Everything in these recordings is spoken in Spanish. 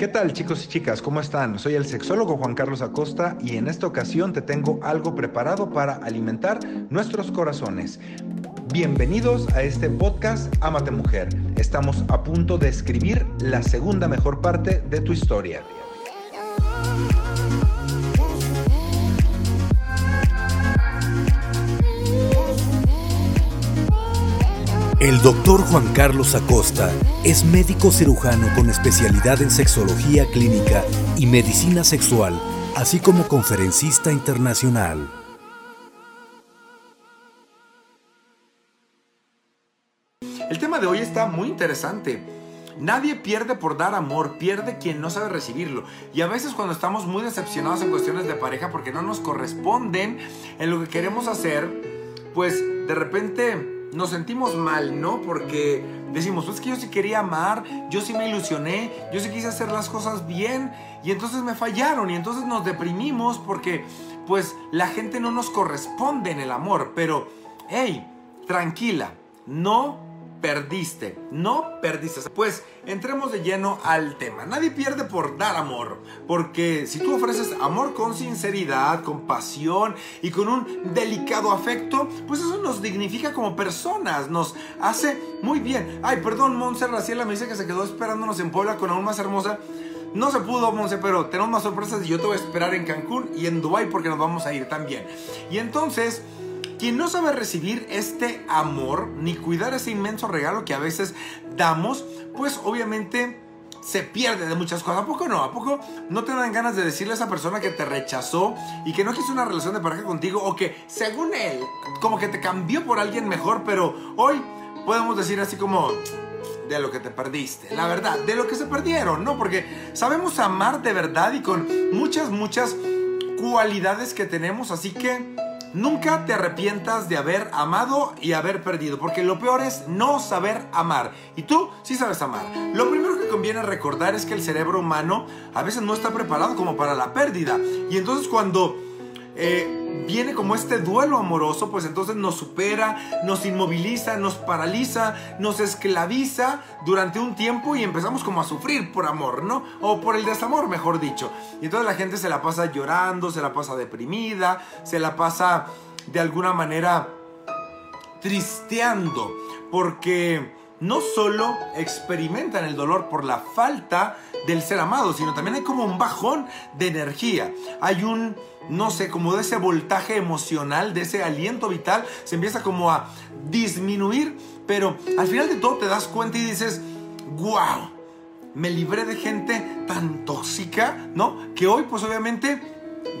¿Qué tal chicos y chicas? ¿Cómo están? Soy el sexólogo Juan Carlos Acosta y en esta ocasión te tengo algo preparado para alimentar nuestros corazones. Bienvenidos a este podcast Amate Mujer. Estamos a punto de escribir la segunda mejor parte de tu historia. El doctor Juan Carlos Acosta es médico cirujano con especialidad en sexología clínica y medicina sexual, así como conferencista internacional. El tema de hoy está muy interesante. Nadie pierde por dar amor, pierde quien no sabe recibirlo. Y a veces cuando estamos muy decepcionados en cuestiones de pareja porque no nos corresponden en lo que queremos hacer, pues de repente nos sentimos mal, ¿no? Porque decimos, pues que yo sí quería amar, yo sí me ilusioné, yo sí quise hacer las cosas bien y entonces me fallaron y entonces nos deprimimos porque pues la gente no nos corresponde en el amor, pero hey, tranquila, no perdiste, no perdiste. Pues entremos de lleno al tema. Nadie pierde por dar amor, porque si tú ofreces amor con sinceridad, con pasión y con un delicado afecto, pues eso nos dignifica como personas, nos hace muy bien. Ay, perdón, Monse Raciela me dice que se quedó esperándonos en Puebla con aún más hermosa. No se pudo, Monse, pero tenemos más sorpresas y yo te voy a esperar en Cancún y en Dubai porque nos vamos a ir también. Y entonces, quien no sabe recibir este amor ni cuidar ese inmenso regalo que a veces damos, pues obviamente se pierde de muchas cosas. ¿A poco no? ¿A poco no te dan ganas de decirle a esa persona que te rechazó y que no quiso una relación de pareja contigo o que según él como que te cambió por alguien mejor, pero hoy podemos decir así como de lo que te perdiste, la verdad, de lo que se perdieron, ¿no? Porque sabemos amar de verdad y con muchas, muchas cualidades que tenemos, así que Nunca te arrepientas de haber amado y haber perdido, porque lo peor es no saber amar. Y tú sí sabes amar. Lo primero que conviene recordar es que el cerebro humano a veces no está preparado como para la pérdida. Y entonces cuando eh, viene como este duelo amoroso, pues entonces nos supera, nos inmoviliza, nos paraliza, nos esclaviza durante un tiempo y empezamos como a sufrir por amor, ¿no? O por el desamor, mejor dicho. Y entonces la gente se la pasa llorando, se la pasa deprimida, se la pasa de alguna manera tristeando, porque no solo experimentan el dolor por la falta del ser amado, sino también hay como un bajón de energía. Hay un, no sé, como de ese voltaje emocional, de ese aliento vital, se empieza como a disminuir, pero al final de todo te das cuenta y dices, wow, me libré de gente tan tóxica, ¿no? Que hoy pues obviamente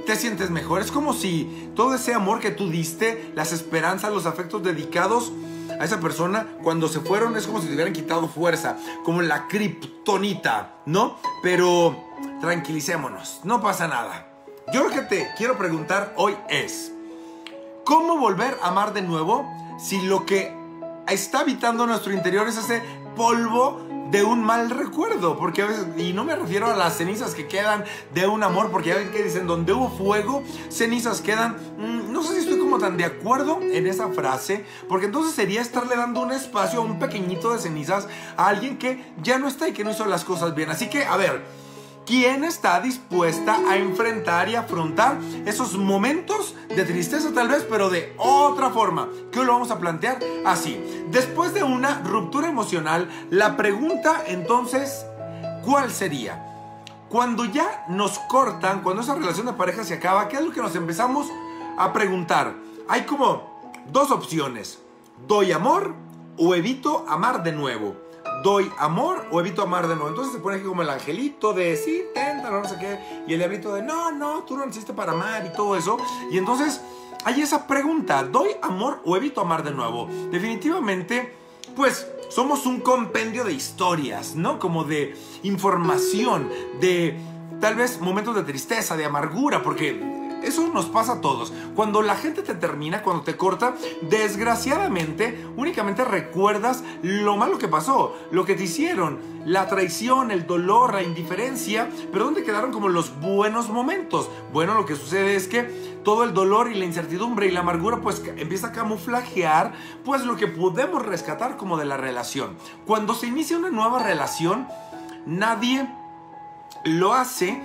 te sientes mejor. Es como si todo ese amor que tú diste, las esperanzas, los afectos dedicados, a esa persona, cuando se fueron es como si te hubieran quitado fuerza, como la kriptonita, ¿no? Pero tranquilicémonos, no pasa nada. Yo lo que te quiero preguntar hoy es, ¿cómo volver a amar de nuevo si lo que está habitando nuestro interior es ese polvo de un mal recuerdo, porque a veces, y no me refiero a las cenizas que quedan de un amor, porque ya ven que dicen, donde hubo fuego, cenizas quedan. Mm, no sé si estoy como tan de acuerdo en esa frase, porque entonces sería estarle dando un espacio, un pequeñito de cenizas a alguien que ya no está y que no hizo las cosas bien. Así que, a ver, ¿Quién está dispuesta a enfrentar y afrontar esos momentos de tristeza tal vez, pero de otra forma? Que hoy lo vamos a plantear así. Después de una ruptura emocional, la pregunta entonces, ¿cuál sería? Cuando ya nos cortan, cuando esa relación de pareja se acaba, ¿qué es lo que nos empezamos a preguntar? Hay como dos opciones. ¿Doy amor o evito amar de nuevo? Doy amor o evito amar de nuevo. Entonces se pone aquí como el angelito de sí, tenta, no sé qué. Y el diablito de no, no, tú no naciste para amar y todo eso. Y entonces hay esa pregunta, ¿doy amor o evito amar de nuevo? Definitivamente, pues somos un compendio de historias, ¿no? Como de información, de tal vez momentos de tristeza, de amargura, porque eso nos pasa a todos. Cuando la gente te termina, cuando te corta, desgraciadamente únicamente recuerdas lo malo que pasó, lo que te hicieron, la traición, el dolor, la indiferencia, pero ¿dónde quedaron como los buenos momentos? Bueno, lo que sucede es que todo el dolor y la incertidumbre y la amargura pues empieza a camuflajear pues lo que podemos rescatar como de la relación. Cuando se inicia una nueva relación, nadie lo hace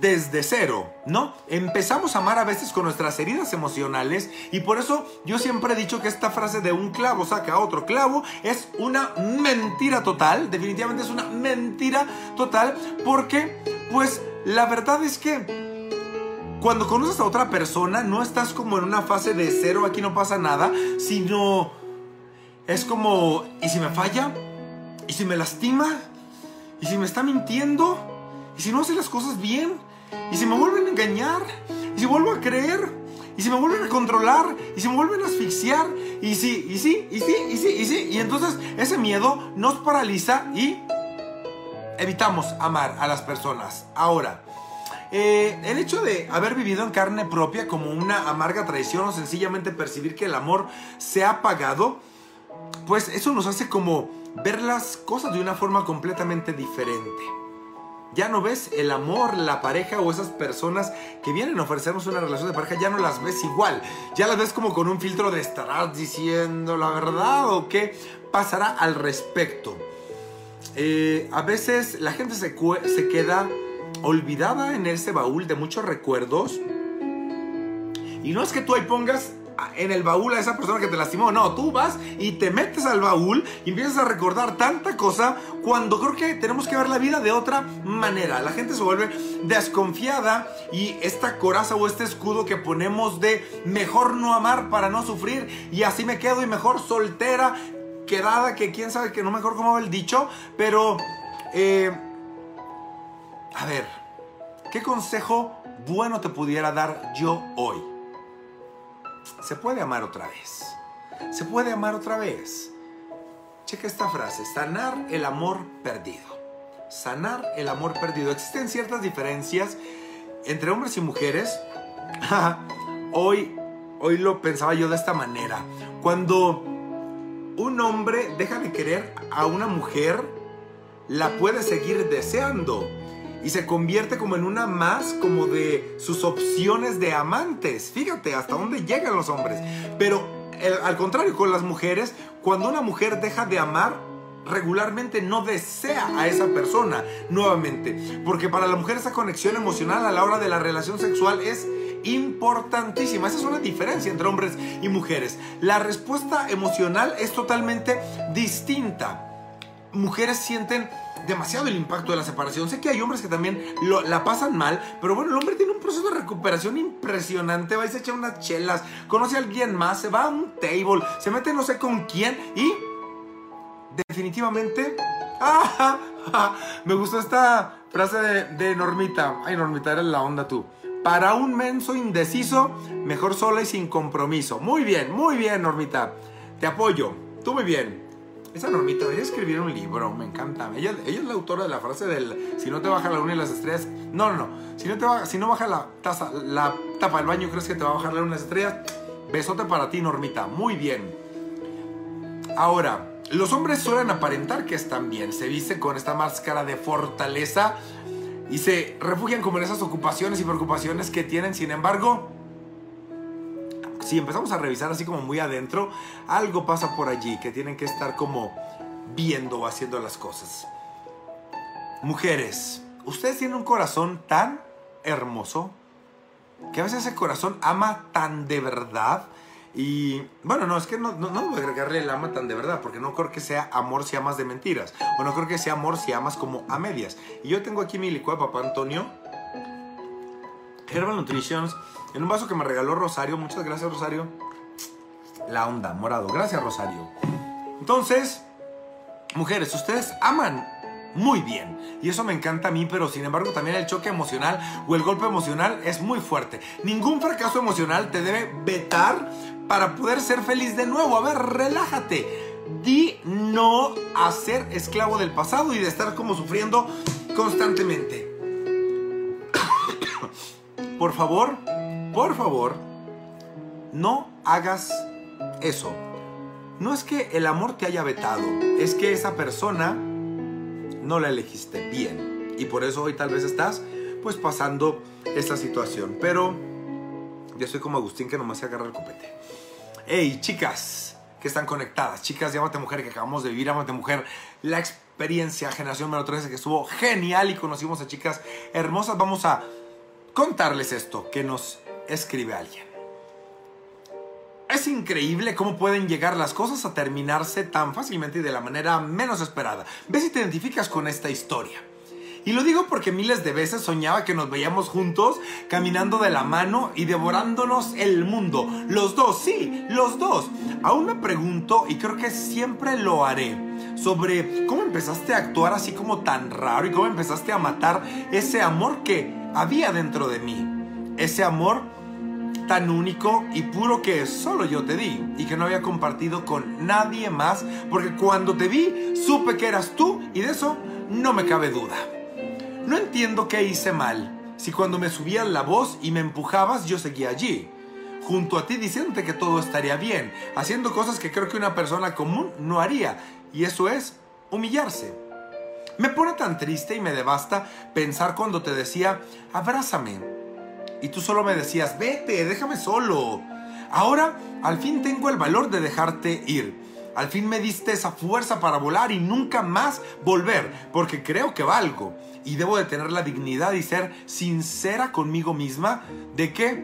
desde cero, ¿no? Empezamos a amar a veces con nuestras heridas emocionales y por eso yo siempre he dicho que esta frase de un clavo saca otro clavo es una mentira total, definitivamente es una mentira total porque pues la verdad es que cuando conoces a otra persona no estás como en una fase de cero, aquí no pasa nada, sino es como, ¿y si me falla? ¿Y si me lastima? ¿Y si me está mintiendo? ¿Y si no hace las cosas bien? ¿Y si me vuelven a engañar? ¿Y si vuelvo a creer? ¿Y si me vuelven a controlar? ¿Y si me vuelven a asfixiar? ¿Y si, y sí, y sí, y sí, y sí? Y entonces ese miedo nos paraliza y evitamos amar a las personas. Ahora, eh, el hecho de haber vivido en carne propia como una amarga traición o sencillamente percibir que el amor se ha apagado, pues eso nos hace como ver las cosas de una forma completamente diferente. Ya no ves el amor, la pareja o esas personas que vienen a ofrecernos una relación de pareja, ya no las ves igual. Ya las ves como con un filtro de estarás diciendo la verdad o qué pasará al respecto. Eh, a veces la gente se, se queda olvidada en ese baúl de muchos recuerdos. Y no es que tú ahí pongas en el baúl a esa persona que te lastimó. No, tú vas y te metes al baúl y empiezas a recordar tanta cosa cuando creo que tenemos que ver la vida de otra manera. La gente se vuelve desconfiada y esta coraza o este escudo que ponemos de mejor no amar para no sufrir y así me quedo y mejor soltera, quedada, que quién sabe que no mejor como el dicho, pero... Eh, a ver, ¿qué consejo bueno te pudiera dar yo hoy? Se puede amar otra vez. Se puede amar otra vez. Checa esta frase, sanar el amor perdido. Sanar el amor perdido. Existen ciertas diferencias entre hombres y mujeres. hoy, hoy lo pensaba yo de esta manera. Cuando un hombre deja de querer a una mujer, la puede seguir deseando y se convierte como en una más como de sus opciones de amantes. Fíjate hasta dónde llegan los hombres. Pero al contrario, con las mujeres, cuando una mujer deja de amar, regularmente no desea a esa persona nuevamente. Porque para la mujer esa conexión emocional a la hora de la relación sexual es importantísima. Esa es una diferencia entre hombres y mujeres. La respuesta emocional es totalmente distinta. Mujeres sienten demasiado el impacto de la separación. Sé que hay hombres que también la pasan mal, pero bueno, el hombre tiene un proceso de recuperación impresionante. Va y se echa unas chelas, conoce a alguien más, se va a un table, se mete no sé con quién y definitivamente... me gustó esta frase de, Normita. Ay, Normita, eres la onda tú. Para un menso indeciso, mejor sola y sin compromiso. Muy bien, muy bien, Normita. Te apoyo. Tú muy bien. Esa normita debería escribir un libro, me encanta. Ella, ella, es la autora de la frase del si no te baja la luna y las estrellas. No, no, no. Si no, te baja, si no baja la, taza, la tapa del baño, ¿crees que te va a bajar la luna y las estrellas? Besote para ti, Normita. Muy bien. Ahora, los hombres suelen aparentar que están bien. Se visten con esta máscara de fortaleza y se refugian como en esas ocupaciones y preocupaciones que tienen. Sin embargo, si empezamos a revisar así como muy adentro, algo pasa por allí que tienen que estar como viendo o haciendo las cosas. Mujeres, ustedes tienen un corazón tan hermoso que a veces ese corazón ama tan de verdad. Y bueno, no, es que no, no, no voy a agregarle el ama tan de verdad, porque no creo que sea amor si amas de mentiras, o no creo que sea amor si amas como a medias. Y yo tengo aquí mi licuado de papá Antonio, Herbal Nutritions, en un vaso que me regaló Rosario. Muchas gracias, Rosario. La onda, morado. Gracias, Rosario. Entonces, mujeres, ustedes aman muy bien. Y eso me encanta a mí, pero sin embargo también el choque emocional o el golpe emocional es muy fuerte. Ningún fracaso emocional te debe vetar para poder ser feliz de nuevo. A ver, relájate. Di no a ser esclavo del pasado y de estar como sufriendo constantemente. Por favor, por favor, no hagas eso. No es que el amor te haya vetado, es que esa persona no la elegiste bien. Y por eso hoy tal vez estás pues pasando esta situación. Pero yo soy como Agustín que nomás se agarra el copete. Hey, chicas que están conectadas, chicas, llámate mujer que acabamos de vivir, llámate mujer. La experiencia Generación número 13 que estuvo genial y conocimos a chicas hermosas, vamos a contarles esto que nos escribe alguien. Es increíble cómo pueden llegar las cosas a terminarse tan fácilmente y de la manera menos esperada. Ve si te identificas con esta historia. Y lo digo porque miles de veces soñaba que nos veíamos juntos, caminando de la mano y devorándonos el mundo. Los dos, sí, los dos. Aún me pregunto, y creo que siempre lo haré, sobre cómo empezaste a actuar así como tan raro y cómo empezaste a matar ese amor que había dentro de mí. Ese amor tan único y puro que solo yo te di y que no había compartido con nadie más, porque cuando te vi supe que eras tú y de eso no me cabe duda. No entiendo qué hice mal, si cuando me subías la voz y me empujabas yo seguía allí, junto a ti diciéndote que todo estaría bien, haciendo cosas que creo que una persona común no haría, y eso es humillarse. Me pone tan triste y me devasta pensar cuando te decía, abrázame. Y tú solo me decías, vete, déjame solo. Ahora, al fin tengo el valor de dejarte ir. Al fin me diste esa fuerza para volar y nunca más volver, porque creo que valgo. Y debo de tener la dignidad y ser sincera conmigo misma de que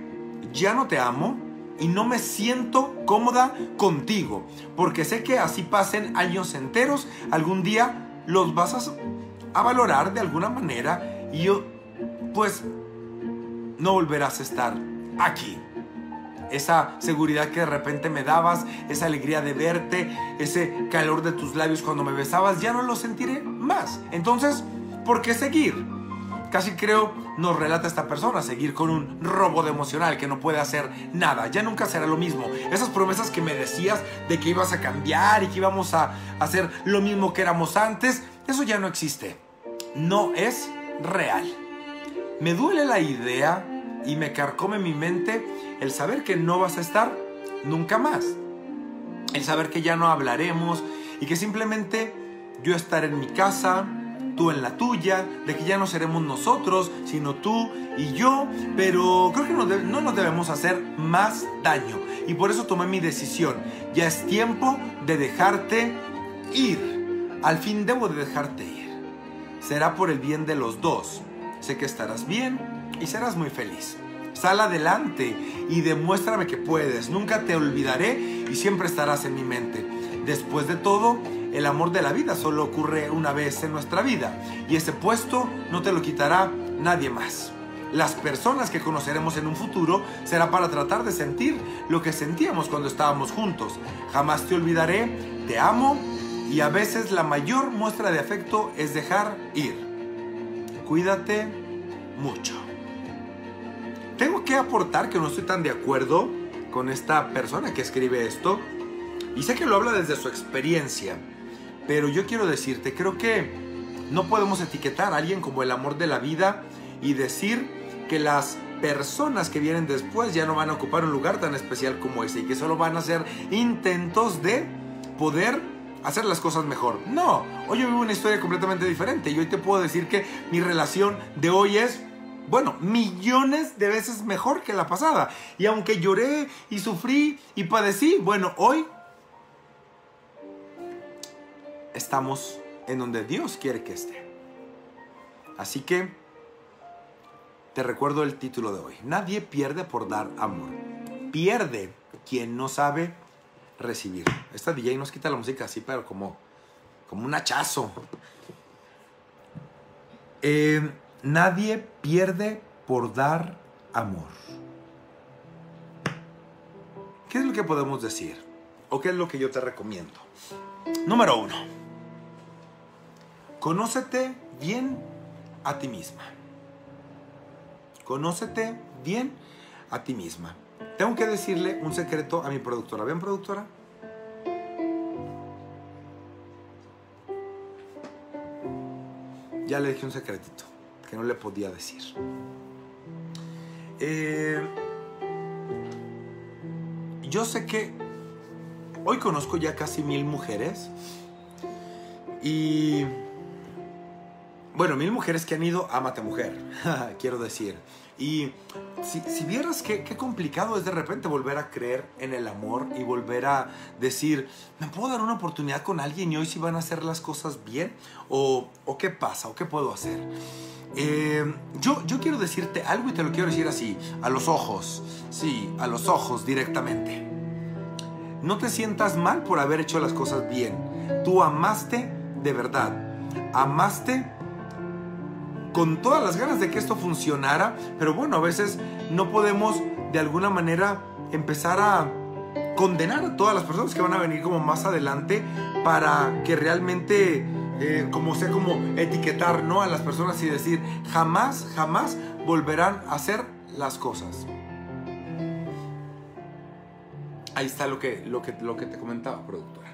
ya no te amo y no me siento cómoda contigo. Porque sé que así pasen años enteros, algún día los vas a, valorar de alguna manera y pues, no volverás a estar aquí esa seguridad que de repente me dabas, esa alegría de verte, ese calor de tus labios cuando me besabas, ya no lo sentiré más. Entonces, ¿por qué seguir? Casi creo nos relata esta persona, seguir con un robo emocional que no puede hacer nada, ya nunca será lo mismo. Esas promesas que me decías de que ibas a cambiar y que íbamos a hacer lo mismo que éramos antes, eso ya no existe. No es real. Me duele la idea y me carcome mi mente el saber que no vas a estar nunca más. El saber que ya no hablaremos y que simplemente yo estaré en mi casa, tú en la tuya, de que ya no seremos nosotros, sino tú y yo, pero creo que no, no, nos debemos hacer más daño. Y por eso tomé mi decisión. Ya es tiempo de dejarte ir. Al fin debo de dejarte ir. Será por el bien de los dos. Sé que estarás bien y serás muy feliz. Sal adelante y demuéstrame que puedes. Nunca te olvidaré y siempre estarás en mi mente. Después de todo, el amor de la vida solo ocurre una vez en nuestra vida y ese puesto no te lo quitará nadie más. Las personas que conoceremos en un futuro será para tratar de sentir lo que sentíamos cuando estábamos juntos. Jamás te olvidaré, te amo y a veces la mayor muestra de afecto es dejar ir. Cuídate mucho. Tengo que aportar que no estoy tan de acuerdo con esta persona que escribe esto. Y sé que lo habla desde su experiencia. Pero yo quiero decirte, creo que no podemos etiquetar a alguien como el amor de la vida y decir que las personas que vienen después ya no van a ocupar un lugar tan especial como ese y que solo van a hacer intentos de poder hacer las cosas mejor. No, hoy yo vivo una historia completamente diferente y hoy te puedo decir que mi relación de hoy es bueno, millones de veces mejor que la pasada. Y aunque lloré y sufrí y padecí, bueno, hoy estamos en donde Dios quiere que esté. Así que te recuerdo el título de hoy. Nadie pierde por dar amor. Pierde quien no sabe recibir. Esta DJ nos quita la música así, pero como, como un hachazo. Eh, Nadie pierde por dar amor. ¿Qué es lo que podemos decir? ¿O qué es lo que yo te recomiendo? Número uno. Conócete bien a ti misma. Conócete bien a ti misma. Tengo que decirle un secreto a mi productora. ¿Ven, productora? Ya le dije un secretito que no le podía decir. Eh, yo sé que hoy conozco ya casi mil mujeres y bueno, mil mujeres que han ido a Mate Mujer, quiero decir. Y si, si vieras qué, qué, complicado es de repente volver a creer en el amor y volver a decir, ¿me puedo dar una oportunidad con alguien y hoy sí van a hacer las cosas bien? ¿O, o qué pasa? ¿O qué puedo hacer? Eh, yo, yo quiero decirte algo y te lo quiero decir así, a los ojos, sí, a los ojos directamente. No te sientas mal por haber hecho las cosas bien. Tú amaste de verdad. Amaste con todas las ganas de que esto funcionara, pero bueno, a veces no podemos de alguna manera empezar a condenar a todas las personas que van a venir como más adelante para que realmente eh, como sea como etiquetar ¿no? a las personas y decir jamás, jamás volverán a hacer las cosas. Ahí está lo que, lo que, lo que te comentaba, productora.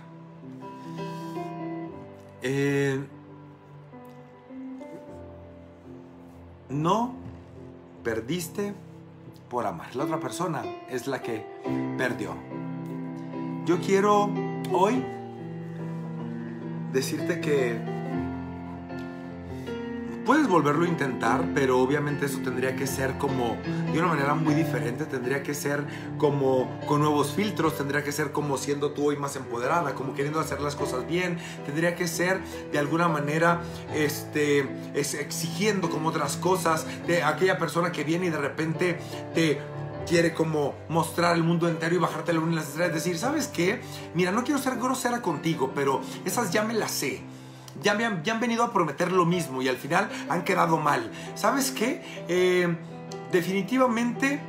Eh, no perdiste por amar. La otra persona es la que perdió. Yo quiero hoy decirte que puedes volverlo a intentar, pero obviamente eso tendría que ser como de una manera muy diferente, tendría que ser como con nuevos filtros, tendría que ser como siendo tú hoy más empoderada, como queriendo hacer las cosas bien, tendría que ser de alguna manera este, es exigiendo como otras cosas de aquella persona que viene y de repente te quiere como mostrar el mundo entero y bajarte la luna y las estrellas. Decir, ¿sabes qué? Mira, no quiero ser grosera contigo, pero esas ya me las sé. Ya me han, ya han venido a prometer lo mismo y al final han quedado mal. ¿Sabes qué? Eh, definitivamente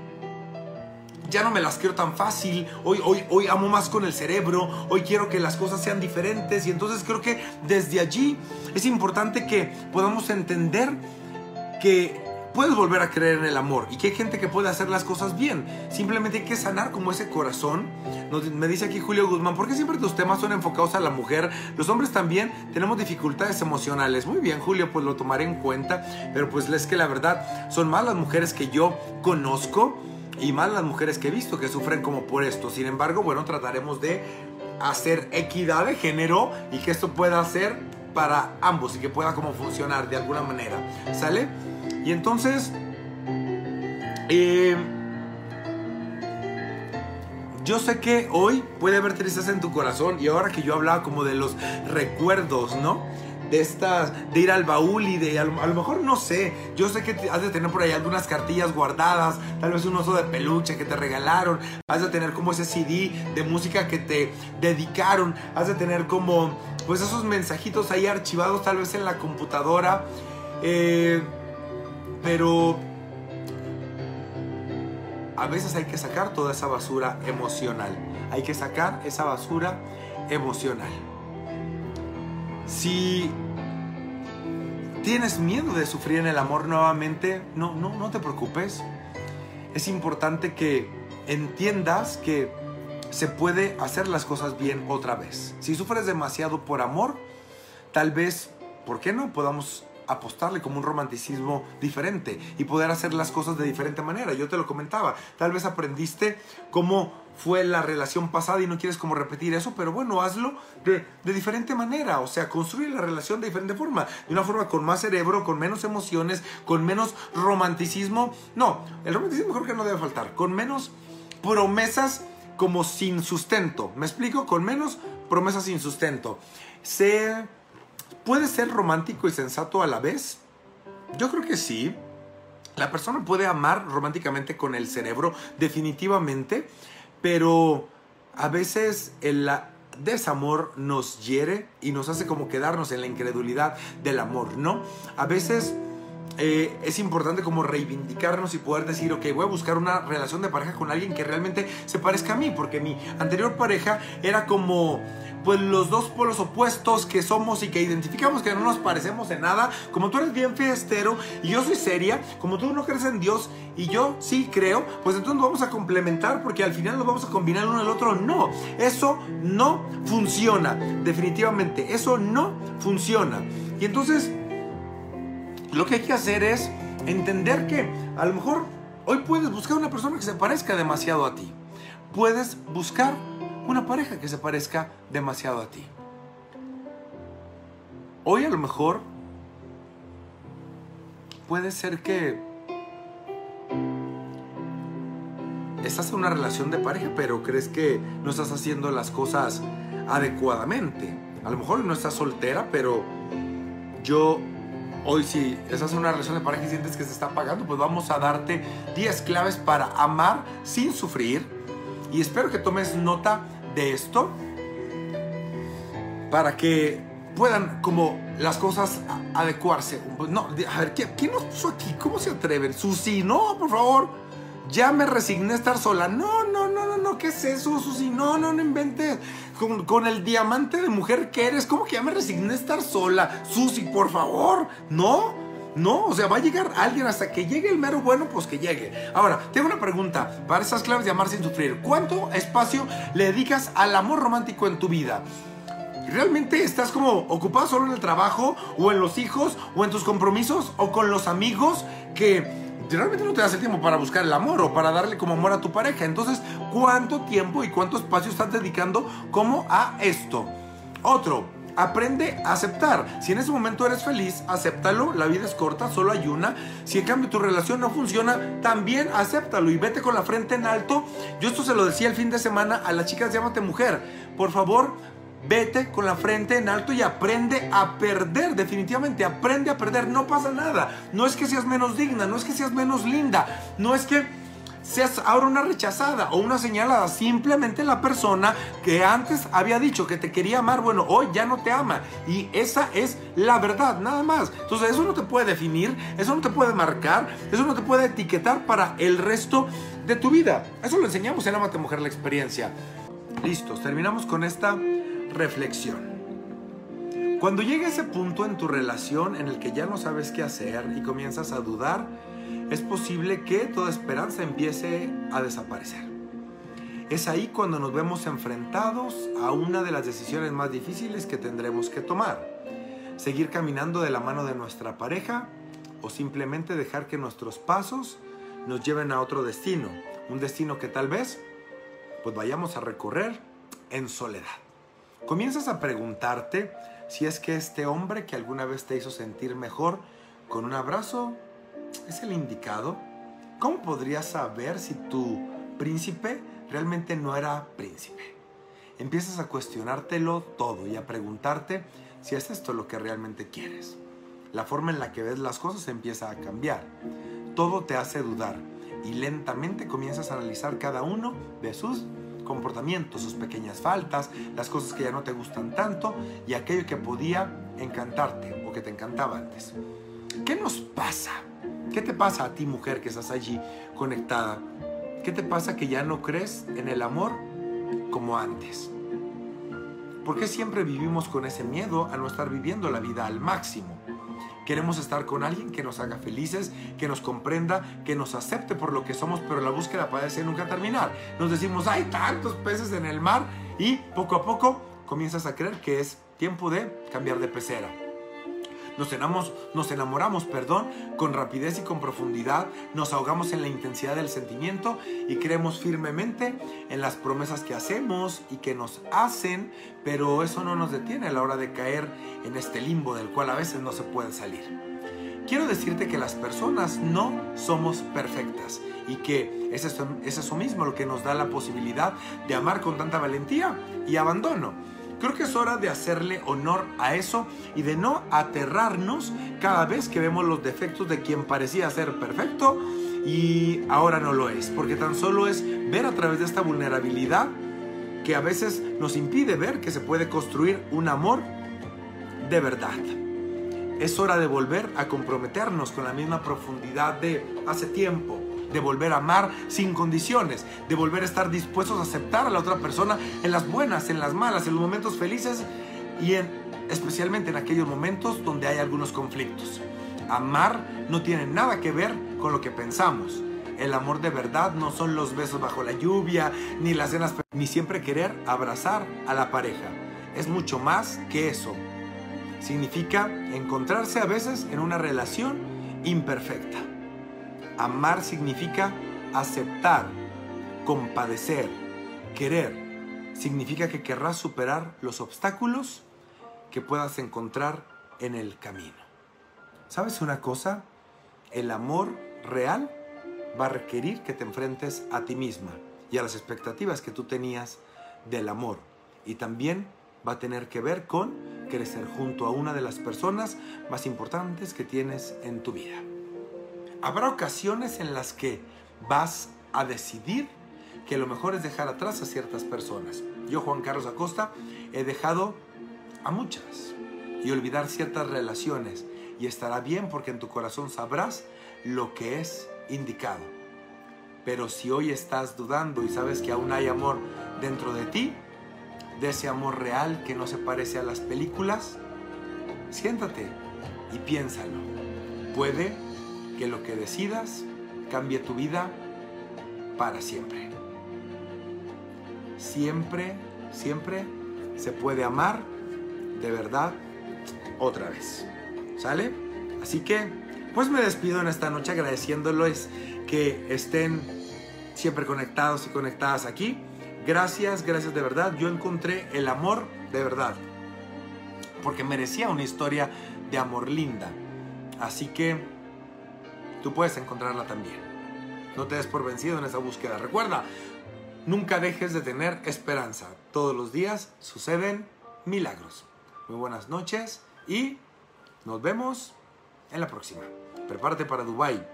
ya no me las quiero tan fácil, hoy, hoy, hoy amo más con el cerebro, hoy quiero que las cosas sean diferentes y entonces creo que desde allí es importante que podamos entender que puedes volver a creer en el amor y que hay gente que puede hacer las cosas bien. Simplemente hay que sanar como ese corazón. me dice aquí Julio Guzmán, ¿por qué siempre tus temas son enfocados a la mujer? Los hombres también tenemos dificultades emocionales. Muy bien, Julio, pues lo tomaré en cuenta. Pero pues es que la verdad son más las mujeres que yo conozco y más las mujeres que he visto que sufren como por esto. Sin embargo, bueno, trataremos de hacer equidad de género y que esto pueda ser para ambos y que pueda como funcionar de alguna manera. ¿Sale? Y entonces, eh, yo sé que hoy puede haber tristeza en tu corazón y ahora que yo hablaba como de los recuerdos, ¿no? De estas, de ir al baúl y de, a lo, mejor no sé, yo sé que has de tener por ahí algunas cartillas guardadas, tal vez un oso de peluche que te regalaron, has de tener como ese CD de música que te dedicaron, has de tener como, pues esos mensajitos ahí archivados tal vez en la computadora. Eh, pero a veces hay que sacar toda esa basura emocional. Hay que sacar esa basura emocional. Si tienes miedo de sufrir en el amor nuevamente, no, no, no te preocupes. Es importante que entiendas que se puede hacer las cosas bien otra vez. Si sufres demasiado por amor, tal vez, ¿por qué no? Podamos apostarle como un romanticismo diferente y poder hacer las cosas de diferente manera. Yo te lo comentaba, tal vez aprendiste cómo fue la relación pasada y no quieres como repetir eso, pero bueno, hazlo de, de, diferente manera, o sea, construye la relación de diferente forma, de una forma con más cerebro, con menos emociones, con menos romanticismo. No, el romanticismo creo que no debe faltar, con menos promesas como sin sustento. ¿Me explico? Con menos promesas sin sustento. Sé ¿Puede ser romántico y sensato a la vez? Yo creo que sí. La persona puede amar románticamente con el cerebro, definitivamente, pero a veces el desamor nos hiere y nos hace como quedarnos en la incredulidad del amor, ¿no? A veces eh, es importante como reivindicarnos y poder decir, ok, voy a buscar una relación de pareja con alguien que realmente se parezca a mí, porque mi anterior pareja era como pues los dos polos opuestos que somos y que identificamos que no nos parecemos en nada, como tú eres bien fiestero y yo soy seria, como tú no crees en Dios y yo sí creo, pues entonces nos vamos a complementar porque al final nos vamos a combinar uno el otro. No, eso no funciona, definitivamente, eso no funciona. Y entonces, lo que hay que hacer es entender que a lo mejor hoy puedes buscar una persona que se parezca demasiado a ti. Puedes buscar una pareja que se parezca demasiado a ti. Hoy a lo mejor puede ser que estás en una relación de pareja, pero crees que no estás haciendo las cosas adecuadamente. A lo mejor no estás soltera, pero yo hoy si estás en una relación de pareja y sientes que se está pagando, pues vamos a darte 10 claves para amar sin sufrir. Y espero que tomes nota de esto para que puedan como las cosas adecuarse. Pues no, a ver, ¿quién nos puso aquí? ¿Cómo se atreven? Susi, no, por favor. Ya me resigné a estar sola. No, no, no, no, no, ¿qué es eso, Susi? No, no, no inventes. Con, con, el diamante de mujer que eres, ¿cómo que ya me resigné a estar sola? Susi, por favor. No, no, o sea, va a llegar alguien hasta que llegue el mero bueno, pues que llegue. Ahora, tengo una pregunta para esas claves de amar sin sufrir. ¿Cuánto espacio le dedicas al amor romántico en tu vida? ¿Realmente estás como ocupado solo en el trabajo o en los hijos o en tus compromisos o con los amigos que realmente no te das el tiempo para buscar el amor o para darle como amor a tu pareja? Entonces, ¿cuánto tiempo y cuánto espacio estás dedicando como a esto? Otro, aprende a aceptar. Si en ese momento eres feliz, acéptalo. La vida es corta, solo hay una. Si en cambio tu relación no funciona, también acéptalo y vete con la frente en alto. Yo esto se lo decía el fin de semana a las chicas, llámate mujer. Por favor, Vete con la frente en alto y aprende a perder, definitivamente, aprende a perder, no pasa nada. No es que seas menos digna, no es que seas menos linda, no es que seas ahora una rechazada o una señalada, simplemente la persona que antes había dicho que te quería amar, bueno, hoy ya no te ama. Y esa es la verdad, nada más. Entonces eso no te puede definir, eso no te puede marcar, eso no te puede etiquetar para el resto de tu vida. Eso lo enseñamos en Amate Mujer la experiencia. Listos, terminamos con esta reflexión. Cuando llega ese punto en tu relación en el que ya no sabes qué hacer y comienzas a dudar, es posible que toda esperanza empiece a desaparecer. Es ahí cuando nos vemos enfrentados a una de las decisiones más difíciles que tendremos que tomar. Seguir caminando de la mano de nuestra pareja o simplemente dejar que nuestros pasos nos lleven a otro destino. Un destino que tal vez pues vayamos a recorrer en soledad. Comienzas a preguntarte si es que este hombre que alguna vez te hizo sentir mejor con un abrazo es el indicado. ¿Cómo podrías saber si tu príncipe realmente no era príncipe? Empiezas a cuestionártelo todo y a preguntarte si es esto lo que realmente quieres. La forma en la que ves las cosas empieza a cambiar. Todo te hace dudar y lentamente comienzas a analizar cada uno de sus comportamientos, sus pequeñas faltas, las cosas que ya no te gustan tanto y aquello que podía encantarte o que te encantaba antes. ¿Qué nos pasa? ¿Qué te pasa a ti mujer que estás allí conectada? ¿Qué te pasa que ya no crees en el amor como antes? ¿Por qué siempre vivimos con ese miedo a no estar viviendo la vida al máximo? Queremos estar con alguien que nos haga felices, que nos comprenda, que nos acepte por lo que somos, pero la búsqueda parece nunca terminar. Nos decimos, hay tantos peces en el mar y poco a poco comienzas a creer que es tiempo de cambiar de pecera. Nos enamoramos, nos enamoramos, perdón, con rapidez y con profundidad, nos ahogamos en la intensidad del sentimiento y creemos firmemente en las promesas que hacemos y que nos hacen, pero eso no nos detiene a la hora de caer en este limbo del cual a veces no se puede salir. Quiero decirte que las personas no somos perfectas y que es eso, es eso mismo lo que nos da la posibilidad de amar con tanta valentía y abandono. Creo que es hora de hacerle honor a eso y de no aterrarnos cada vez que vemos los defectos de quien parecía ser perfecto y ahora no lo es, porque tan solo es ver a través de esta vulnerabilidad que a veces nos impide ver que se puede construir un amor de verdad. Es hora de volver a comprometernos con la misma profundidad de hace tiempo, de volver a amar sin condiciones, de volver a estar dispuestos a aceptar a la otra persona en las buenas, en las malas, en los momentos felices y en, especialmente en aquellos momentos donde hay algunos conflictos. Amar no tiene nada que ver con lo que pensamos. El amor de verdad no son los besos bajo la lluvia, ni las cenas, ni siempre querer abrazar a la pareja. Es mucho más que eso. Significa encontrarse a veces en una relación imperfecta Amar significa aceptar, compadecer, querer. Significa que querrás superar los obstáculos que puedas encontrar en el camino. ¿Sabes una cosa? El amor real va a requerir que te enfrentes a ti misma y a las expectativas que tú tenías del amor. Y también va a tener que ver con crecer junto a una de las personas más importantes que tienes en tu vida. Habrá ocasiones en las que vas a decidir que lo mejor es dejar atrás a ciertas personas. Yo, Juan Carlos Acosta, he dejado a muchas y olvidar ciertas relaciones y estará bien porque en tu corazón sabrás lo que es indicado. Pero si hoy estás dudando y sabes que aún hay amor dentro de ti, de ese amor real que no se parece a las películas, siéntate y piénsalo. Puede que lo que decidas cambie tu vida para siempre. Siempre, siempre se puede amar de verdad otra vez. ¿Sale? Así que, pues me despido en esta noche agradeciéndoles que estén siempre conectados y conectadas aquí. Gracias, gracias de verdad. Yo encontré el amor de verdad. Porque merecía una historia de amor linda. Así que tú puedes encontrarla también. No te des por vencido en esa búsqueda. Recuerda, nunca dejes de tener esperanza. Todos los días suceden milagros. Muy buenas noches y nos vemos en la próxima. Prepárate para Dubai.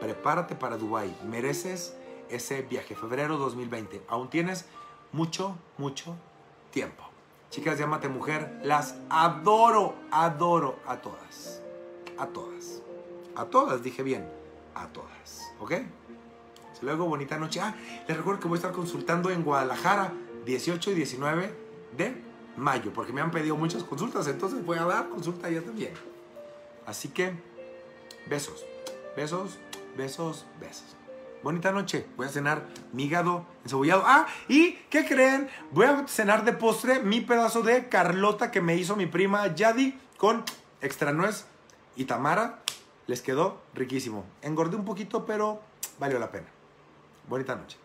Prepárate para Dubai. Mereces ese viaje. Febrero 2020. Aún tienes mucho, mucho tiempo. Chicas, llámate mujer. Las adoro, adoro a todas. A todas. A todas, dije bien. A todas. ¿Ok? Luego, bonita noche. Ah, les recuerdo que voy a estar consultando en Guadalajara 18 y 19 de mayo, porque me han pedido muchas consultas, entonces voy a dar consulta ya también. Así que, besos, besos, besos, besos. Bonita noche. Voy a cenar mi hígado encebollado. Ah, ¿y qué creen? Voy a cenar de postre mi pedazo de Carlota que me hizo mi prima Yadi con extra nuez y tamara. Les quedó riquísimo. Engordé un poquito, pero valió la pena. Bonita noche.